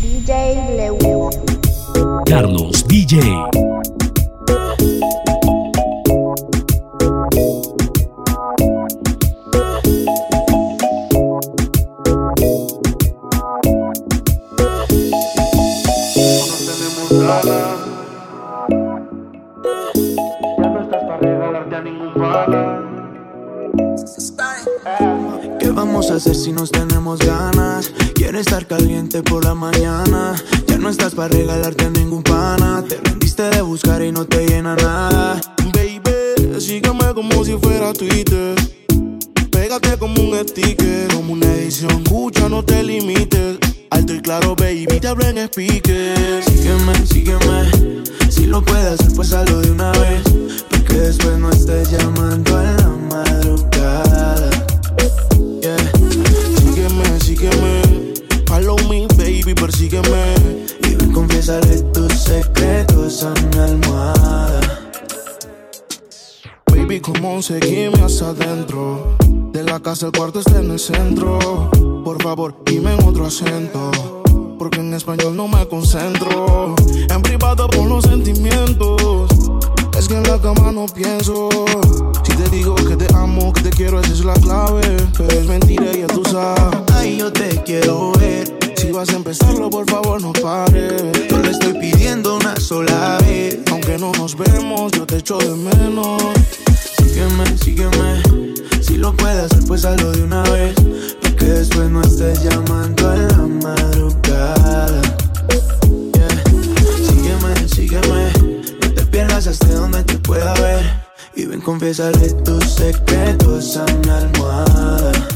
DJ Lewis. Carlos DJ. ¿Qué vamos a hacer si nos tenemos ganas? Quiero estar caliente por la mañana. Ya no estás para regalarte a ningún pana. Te rendiste de buscar y no te llena nada. Baby, sígueme como si fuera Twitter. Pégate como un sticker, como una edición. Escucha, no te limites. Alto y claro, baby, te hablo en speaker. Sígueme, sígueme. Si lo puedes hacer, pues hazlo de una vez. Porque después no estés llamando a la madrugada. Baby, persígueme. Y ven, confiésale tus secretos a mi almohada. Baby, como seguime hacia adentro. De la casa el cuarto está en el centro. Por favor, dime en otro acento. Porque en español no me concentro. En privado por los sentimientos. Es que en la cama no pienso. Si te digo que te amo, que te quiero, esa es la clave. Pero es mentira, ya tú sabes. Ay, yo te quiero ver. Si vas a empezarlo, por favor, no pares. Yo le estoy pidiendo una sola vez. Aunque no nos vemos, yo te echo de menos. Sígueme, sígueme. Si lo puedes hacer, pues hazlo de una vez. Porque después no estés llamando a la madrugada. Yeah. Sígueme, sígueme. No te pierdas hasta donde te pueda ver. Y ven, confiésale tus secretos a mi almohada.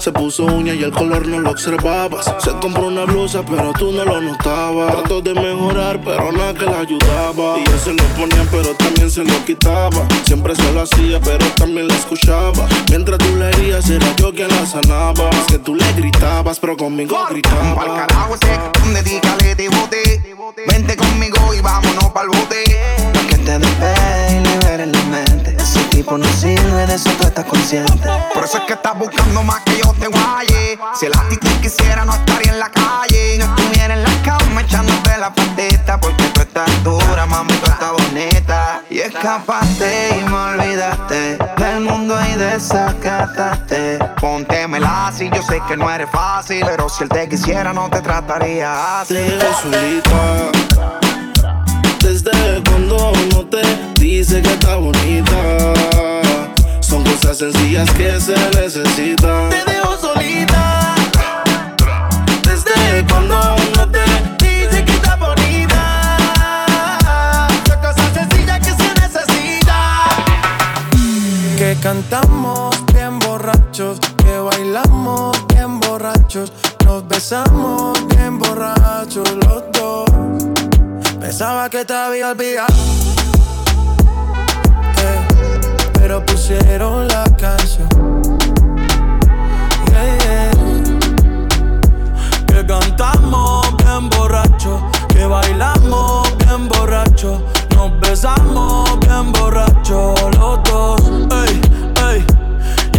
Se puso uña y el color no lo observabas. Se compró una blusa, pero tú no lo notabas. Trató de mejorar, pero nada que la ayudaba. Y él se lo ponía, pero también se lo quitaba. Siempre se lo hacía, pero también la escuchaba. Mientras tú le herías, era yo quien la sanaba. Es que tú le gritabas, pero conmigo Pa'l gritaba. carajo ese, dedícale te bote. Vente conmigo y vámonos pa'l bote. Te despegue y libere la mente. Ese tipo no sirve, de eso tú estás consciente. Por eso es que estás buscando más que yo te guaye. Si el ti te quisiera, no estaría en la calle. No estuviera en la cama echándote la patita. Porque tú estás dura, mami, tú estás bonita. Y escapaste y me olvidaste del mundo y desacataste. Póntemela si yo sé que no eres fácil. Pero si él te quisiera, no te trataría así. Te solita. Desde cuando uno te dice que está bonita. Son cosas sencillas que se necesitan. Te dejo solita. Desde cuando uno te Dice que está bonita. Son cosas sencillas que se necesitan. Que cantamos bien borrachos, que bailamos bien borrachos, nos besamos bien borrachos los dos. Pensaba que te había olvidado, eh, pero pusieron la canción. Yeah, yeah. Que cantamos bien borrachos, que bailamos bien borrachos, nos besamos bien borrachos los dos.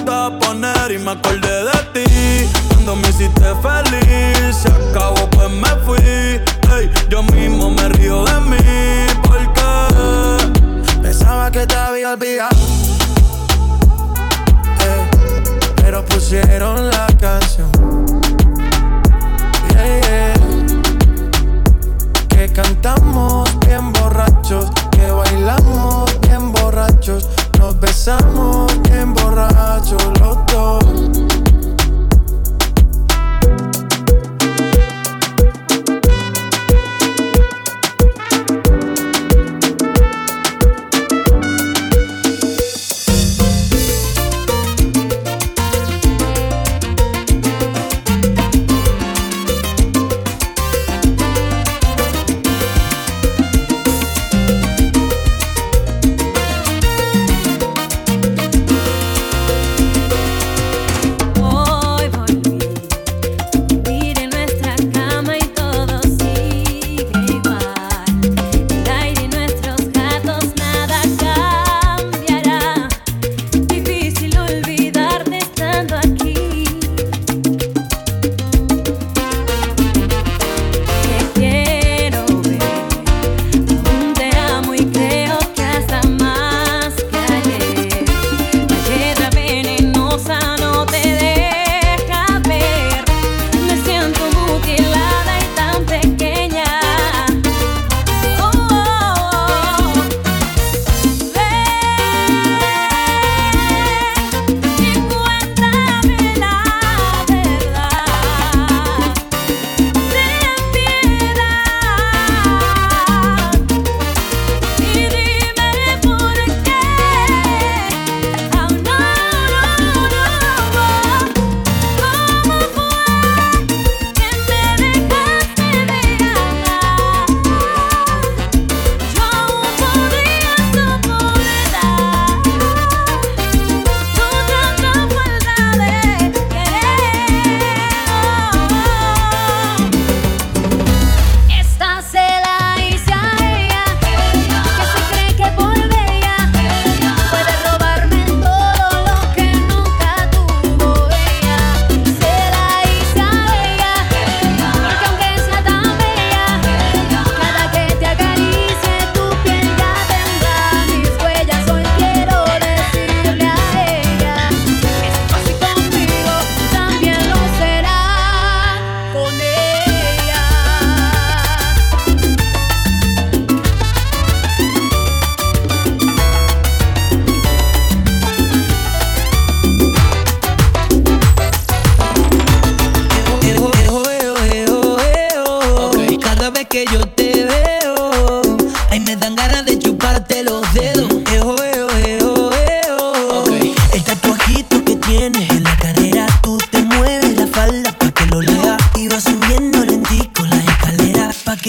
gustaba poner y me acordé de ti. Cuando me hiciste feliz, se acabó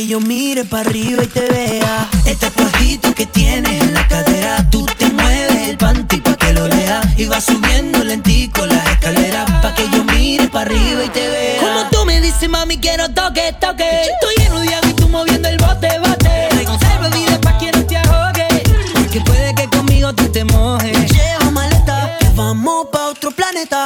que yo mire para arriba y te vea. El tatuajito que tienes en la cadera, tú te mueves el panty pa' que lo lea. Y vas subiendo lentico la escalera pa' que yo mire para arriba y te vea. Como tú me dices, mami, quiero toque, toque. Estoy lleno de agua y tú moviendo el bote, bote. Reconserva vida pa' que no te ahogue. Porque puede que conmigo tú te mojes. Lleva maleta, que vamos pa' otro planeta.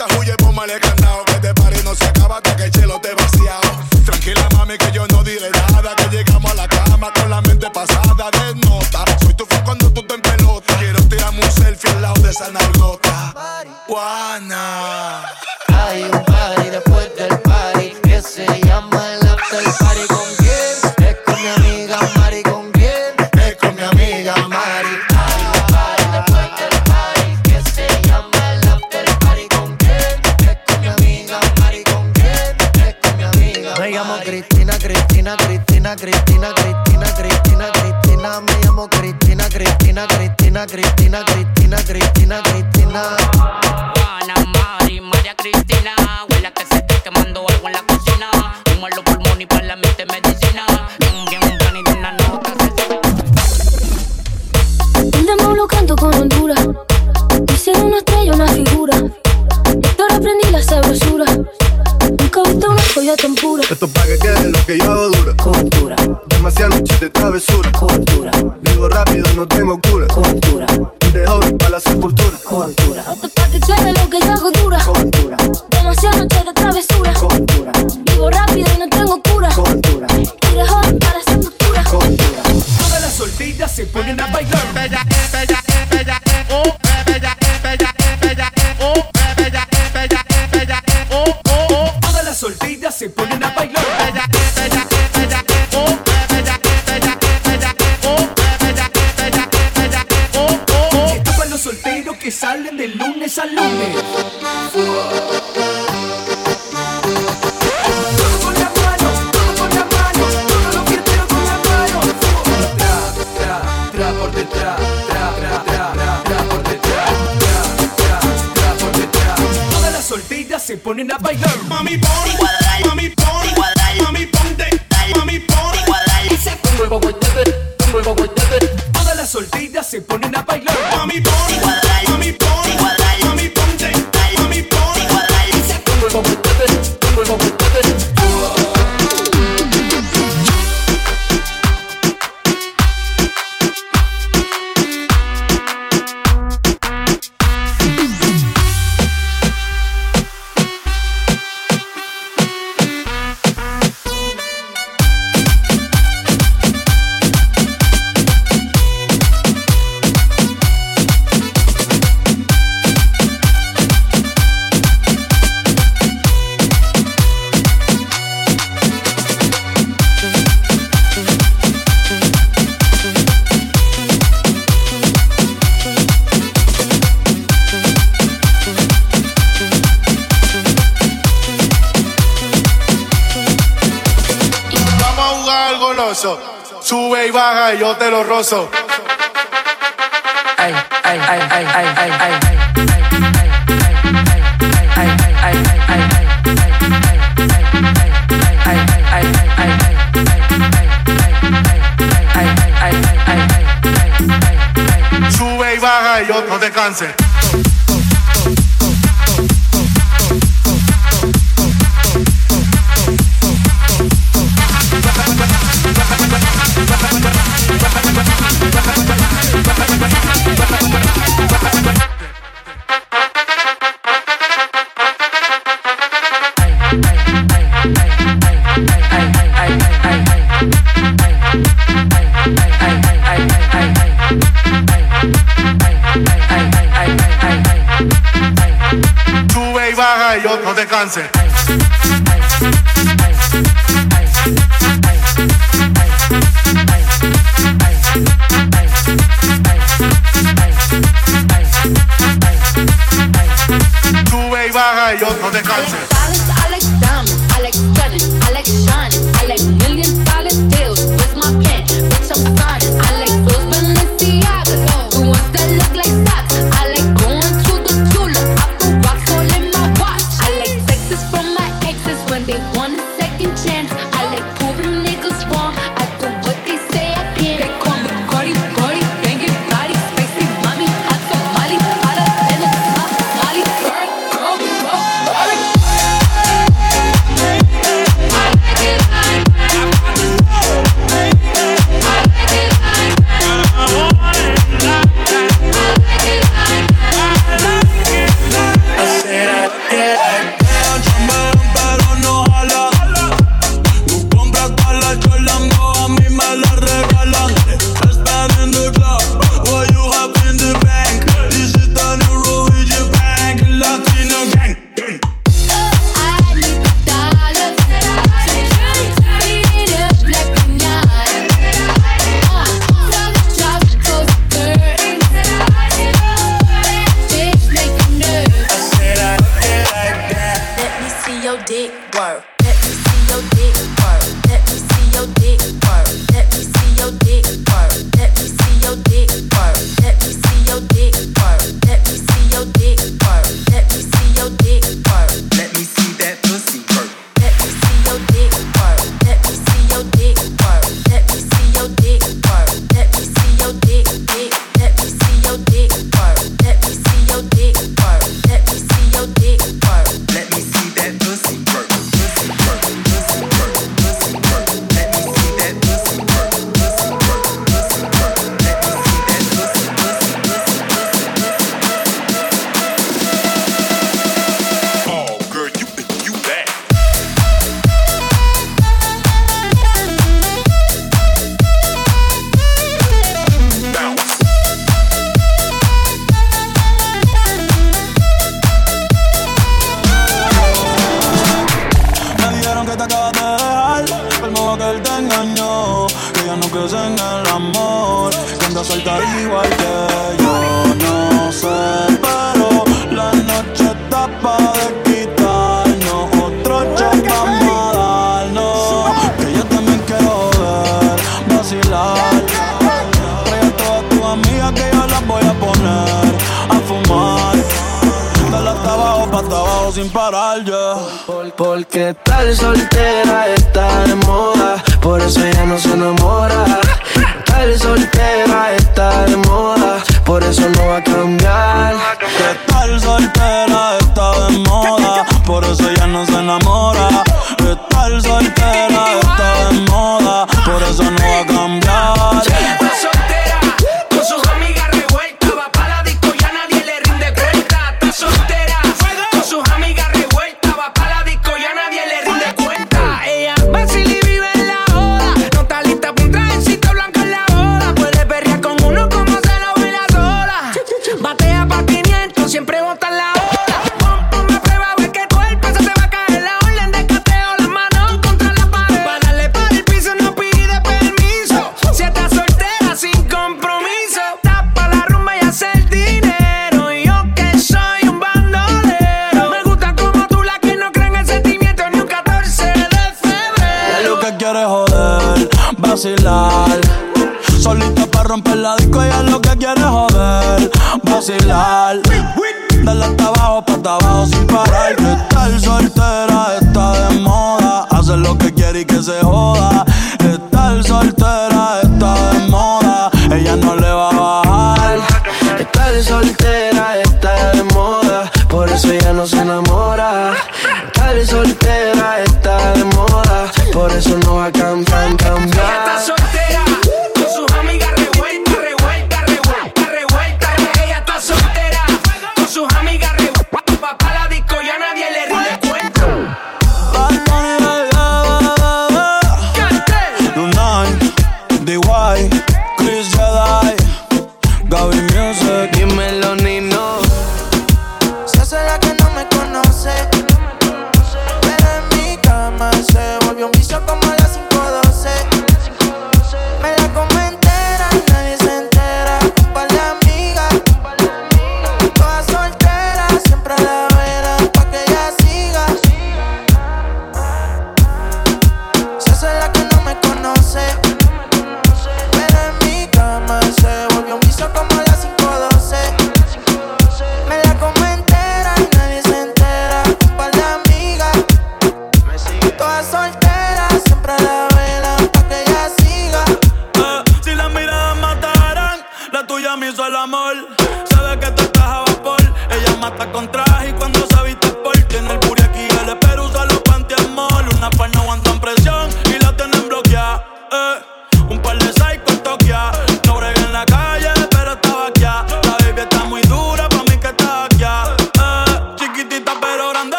A todas las puertas huye, póngale candado. Que este party no se acaba hasta que el chelo te vaciado. Tranquila, mami, que yo no diré nada. Que llegamos a la cama con la mente pasada de nota. Soy tu fan cuando tú te en pelota. Quiero tirarme un selfie al lado de esa nargota. Juana. Hay Cristina, Cristina, Cristina, Cristina. Juana, Mari, María Cristina. Huele que se esté quemando algo en la cocina. Humo en los pulmones y para la mente medicina. Un bien, un plan y de una nota asesina. El demo lo canto con Honduras. Hice de una estrella una figura. Ahora aprendí la sabrosura. Nunca he visto una joya tan pura. Esto pa' que quede lo que yo hago dura. Cultura, Demasiadas noches de travesura. cultura, Vivo rápido, no tengo cura. cultura, para y baja y yo te lo rozo. Ay, ay, ay, ay, ay, ay, ay. Sube y baja y yo no te canse. can't.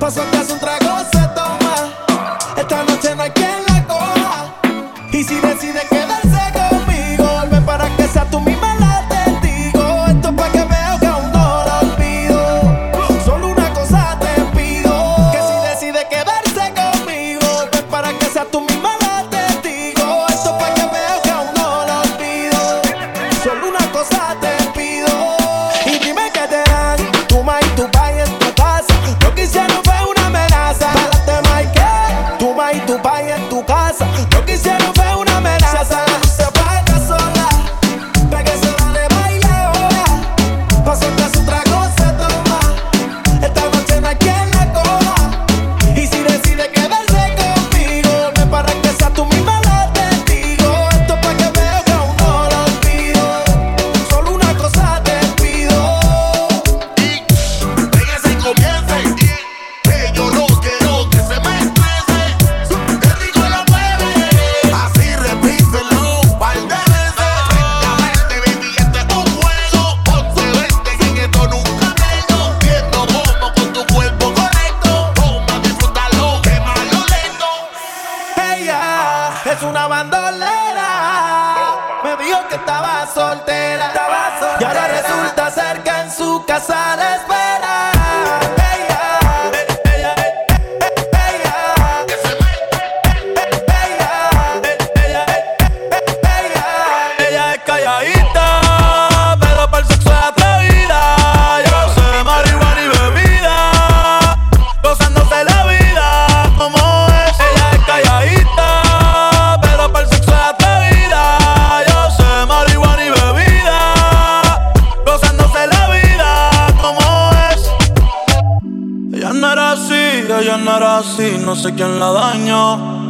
Passou sua casa um trago. calladita, pero para el sexo es atrevida. Yo sé marihuana y bebida, gozándose la vida, como es. Ella es calladita, pero para el sexo es atrevida. Yo sé marihuana y bebida, gozándose la vida, como es. Ella no era así, ella no era así, no sé quién la dañó.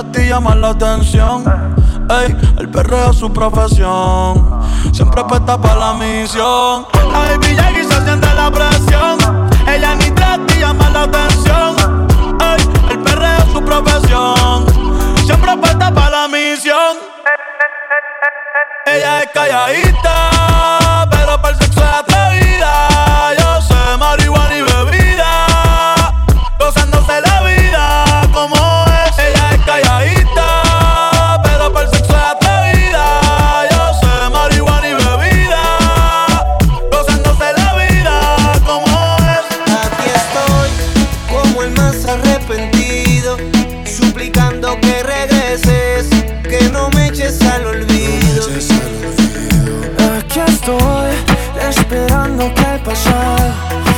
Ella ni trata y llama la atención. El perreo es su profesión. Siempre apuesta para la misión. La baby y se siente la presión. Ella ni trata y llama la atención. Ey, el perreo es su profesión. Suplicando que regreses, que no me eches al olvido. Aquí estoy, esperando que el pasado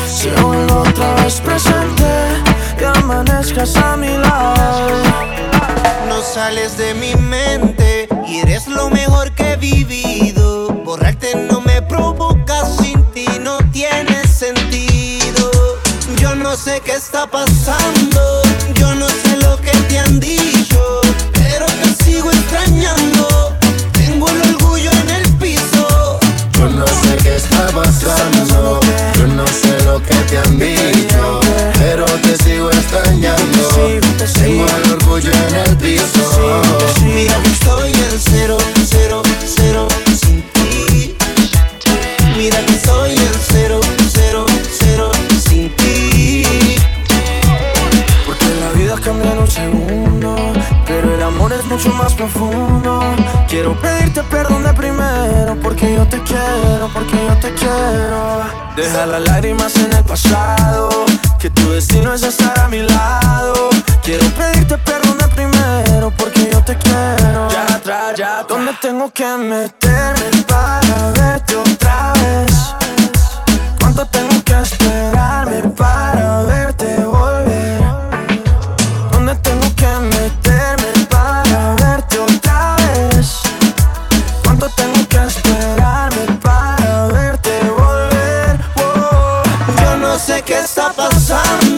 se vuelva otra vez presente y amanezcas a mi lado. No sales de mi mente y eres lo mejor que he vivido. Borrarte no me provoca, sin ti no tiene sentido. Yo no sé qué está pasando, yo no sé lo que te han dicho, pero te sigo extrañando. Tengo el orgullo en el piso. Mira que estoy en cero, cero, cero sin ti. Mira que estoy en cero, cero, cero sin ti. Porque la vida cambia en un segundo, pero el amor es mucho más profundo. Quiero pedirte perdón de primero, porque yo te quiero, porque yo te quiero. Deja las lágrimas en el pasado, que tu destino es estar a mi lado. Quiero pedirte perdón de primero, porque yo te quiero. Ya atrás, ya ¿Dónde tengo que meterme para verte otra vez? ¿Cuánto tengo que esperarme para verte qué está pasando,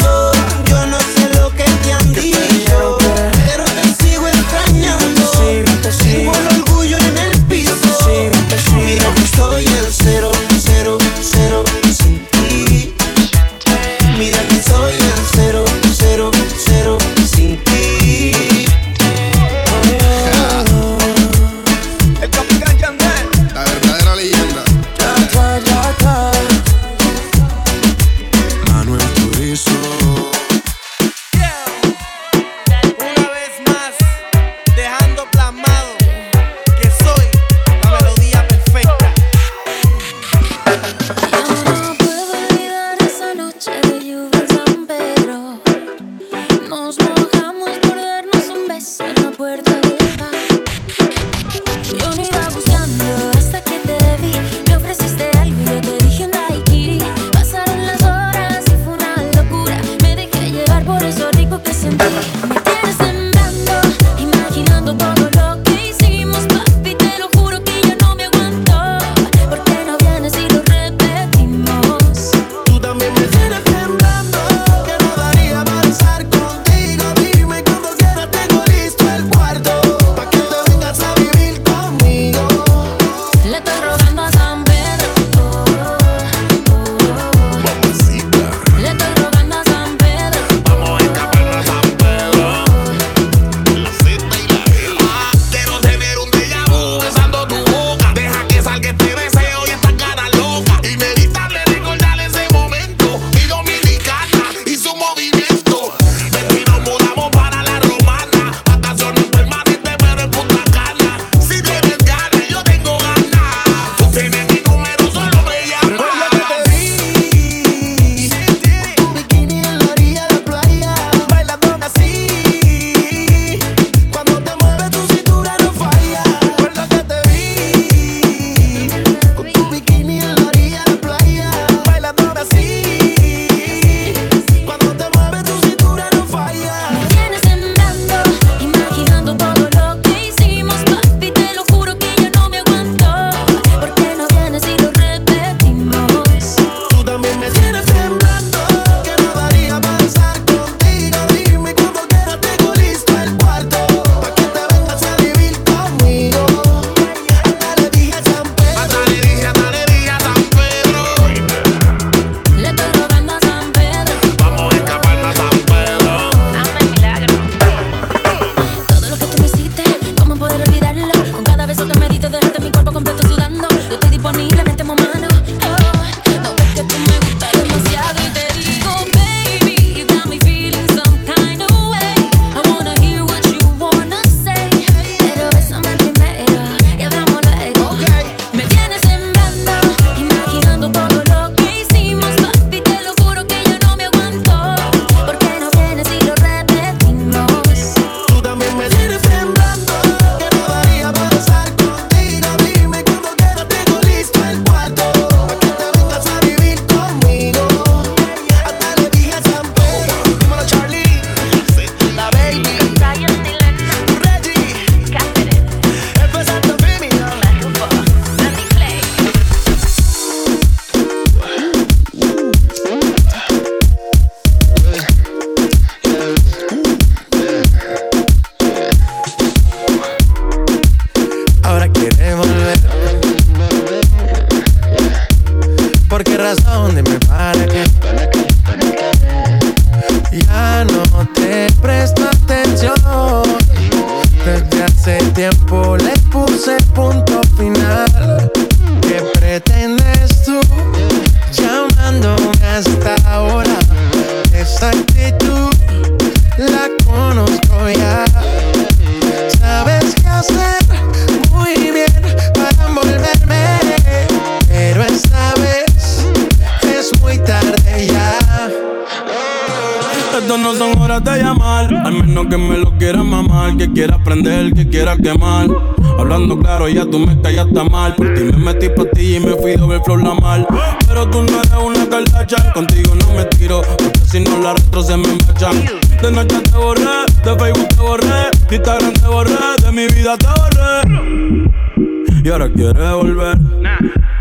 Y ahora quieres volver,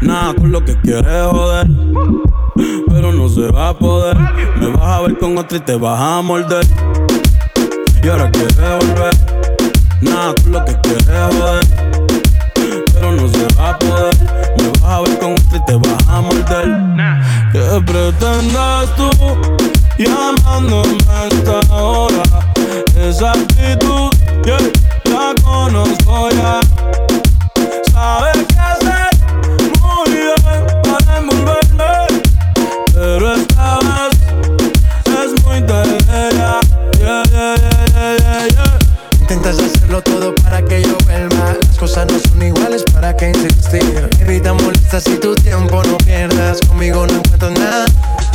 nada con lo que quieres joder. Pero no se va a poder, me vas a ver con otra y te vas a morder. Y ahora quieres volver, nada con lo que quieres joder. Pero no se va a poder, me vas a ver con otra y te vas a morder. ¿Qué pretendes tú llamándome a esta hora? Esa actitud, yeah, la conozco ya. Sabes qué hacer muy bien para envolverme, pero esta vez es muy yeah. Intentas hacerlo todo para que yo vuelva. Las cosas no son iguales, ¿para qué insistir? Evita molestas y tu tiempo no pierdas. Conmigo no encuentro nada.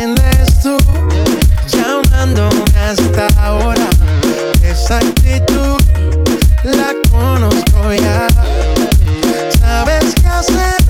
¿Qué pretendes tú llamándome hasta ahora? Esa actitud la conozco ya. Sabes qué hacer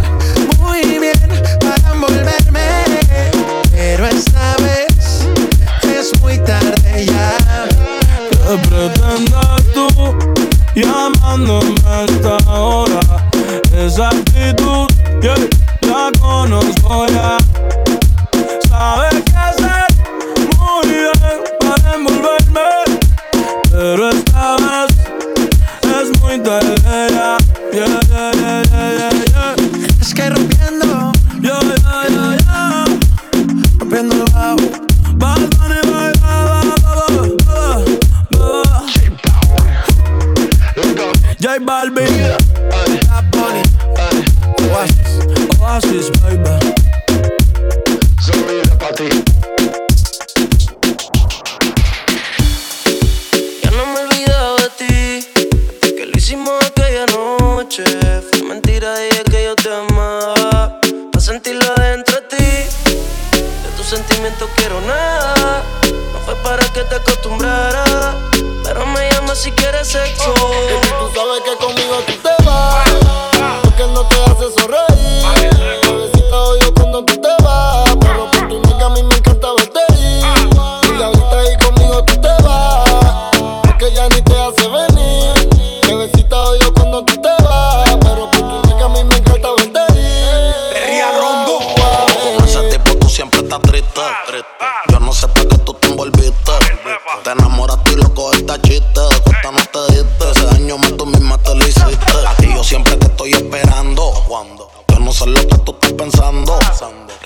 Yo no sé lo que tú estás pensando.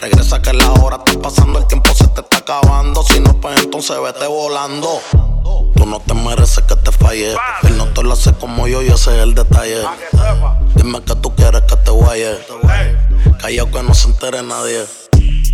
Regresa que la hora está pasando, el tiempo se te está acabando. Si no, pues entonces vete volando. Tú no te mereces que te falle. Él no te lo hace como yo y ese es el detalle. Dime que tú quieres que te guaye. Callao que no se entere nadie.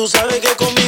tú sabes que conmigo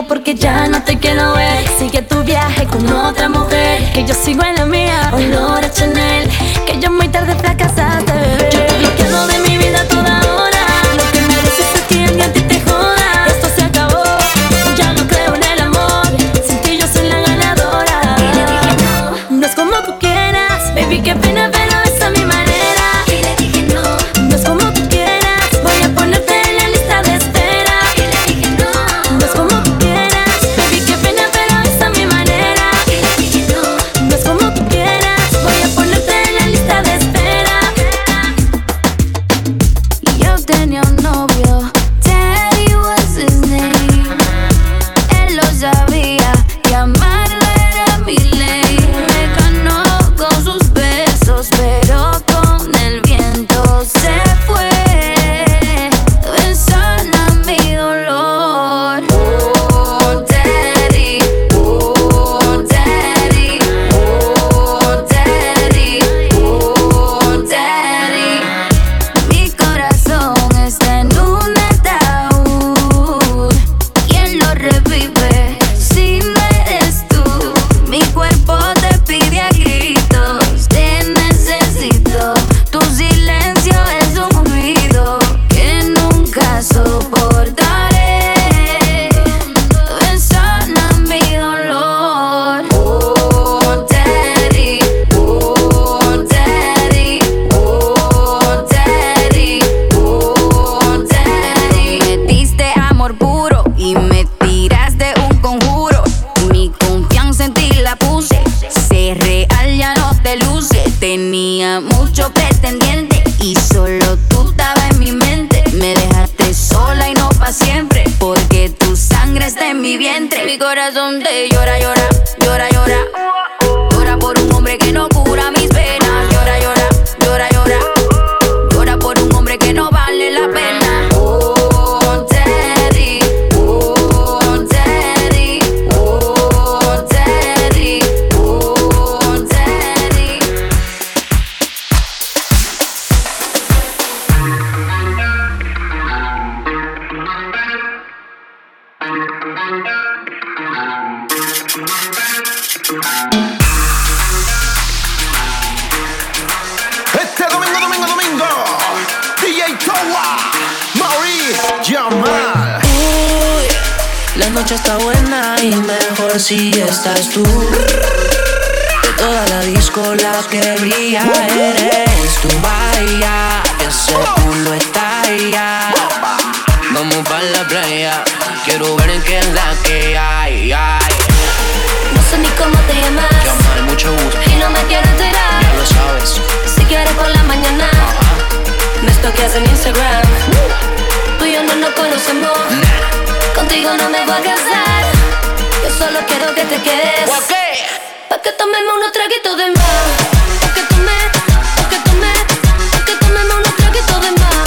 porque ya no te quiero ver. Sigue tu viaje con otra mujer, que yo sigo en la mía. Olor a Chanel, que yo muy tarde fracasaste. contigo. Contigo no me voy a casar. Yo solo quiero que te quedes. Okay. Pa' que tomemos unos traguitos de más. Pa' que tome, pa' que tome, pa' que tomemos unos traguitos de más.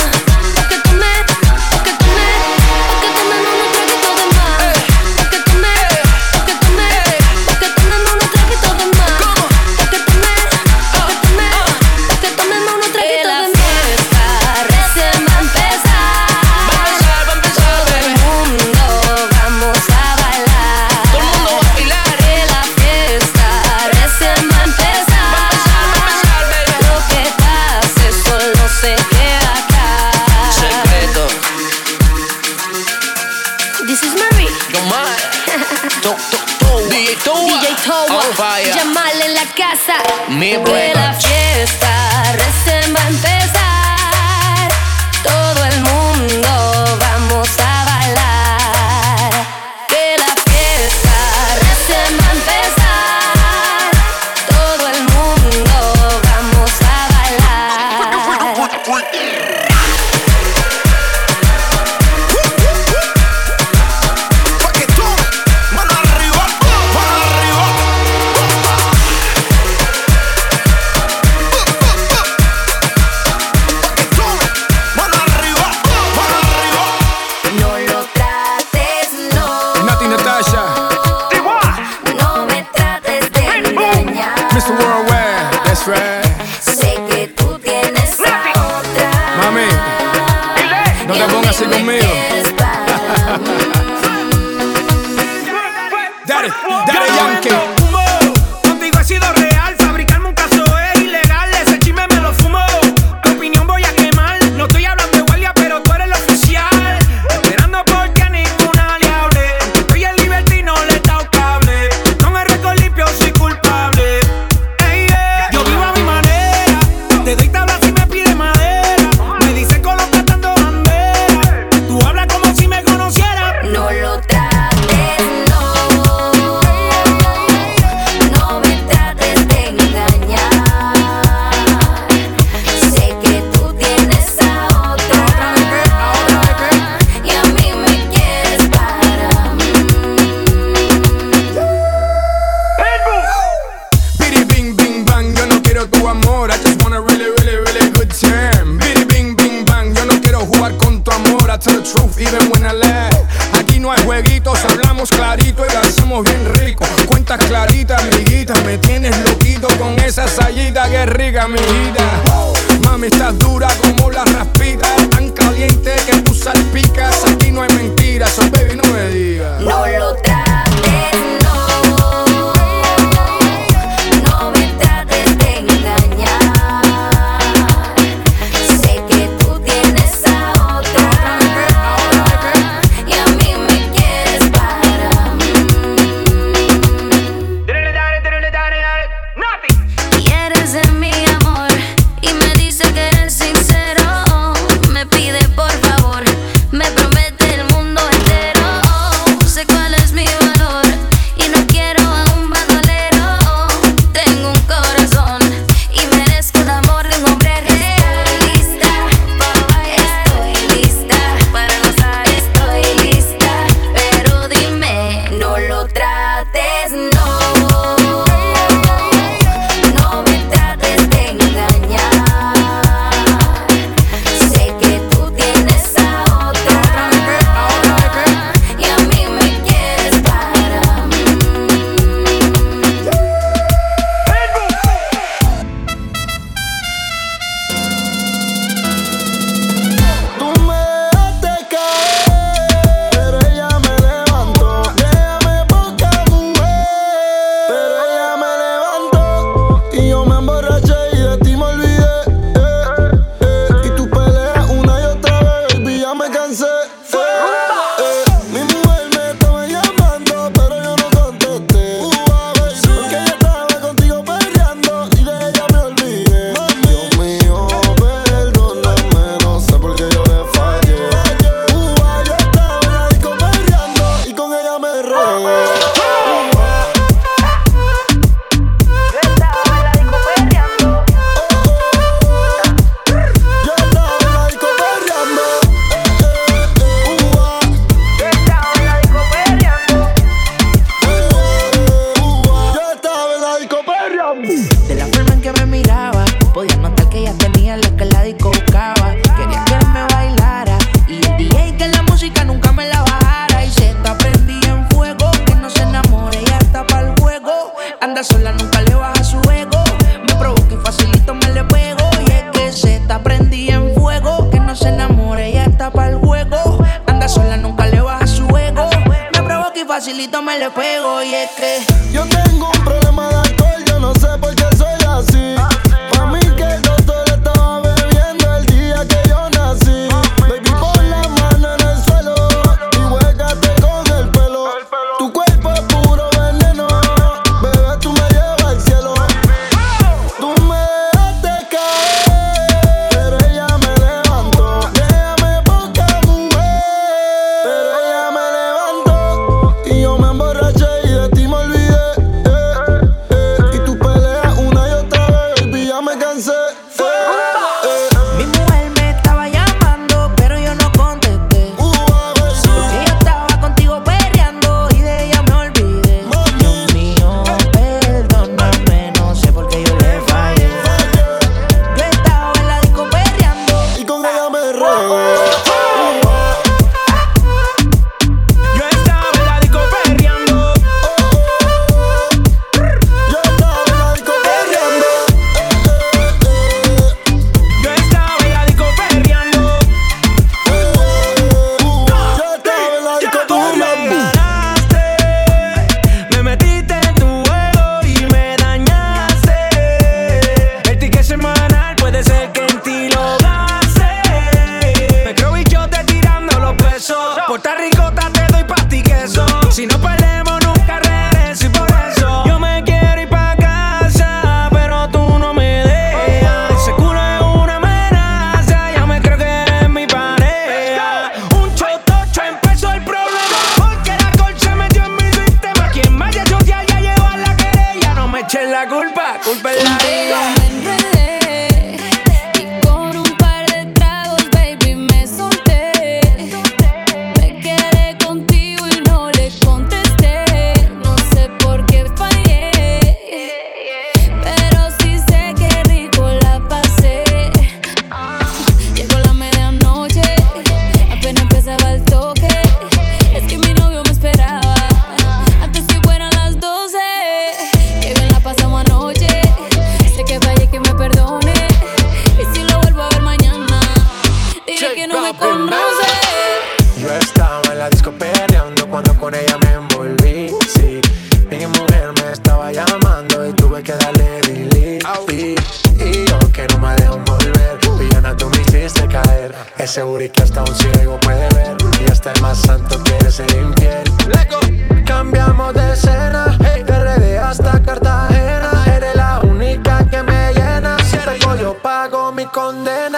Es seguro que hasta un ciego puede ver. Y hasta el más santo quiere ser infiel. Leco. Cambiamos de escena, hey. de RD hasta Cartagena. Eres la única que me llena. Si te yo pago mi condena.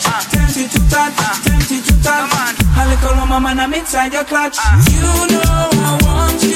touch, uh. tempted to touch, uh. tempted to touch. I A little mama, I'm inside your clutch. Uh. You know I want you.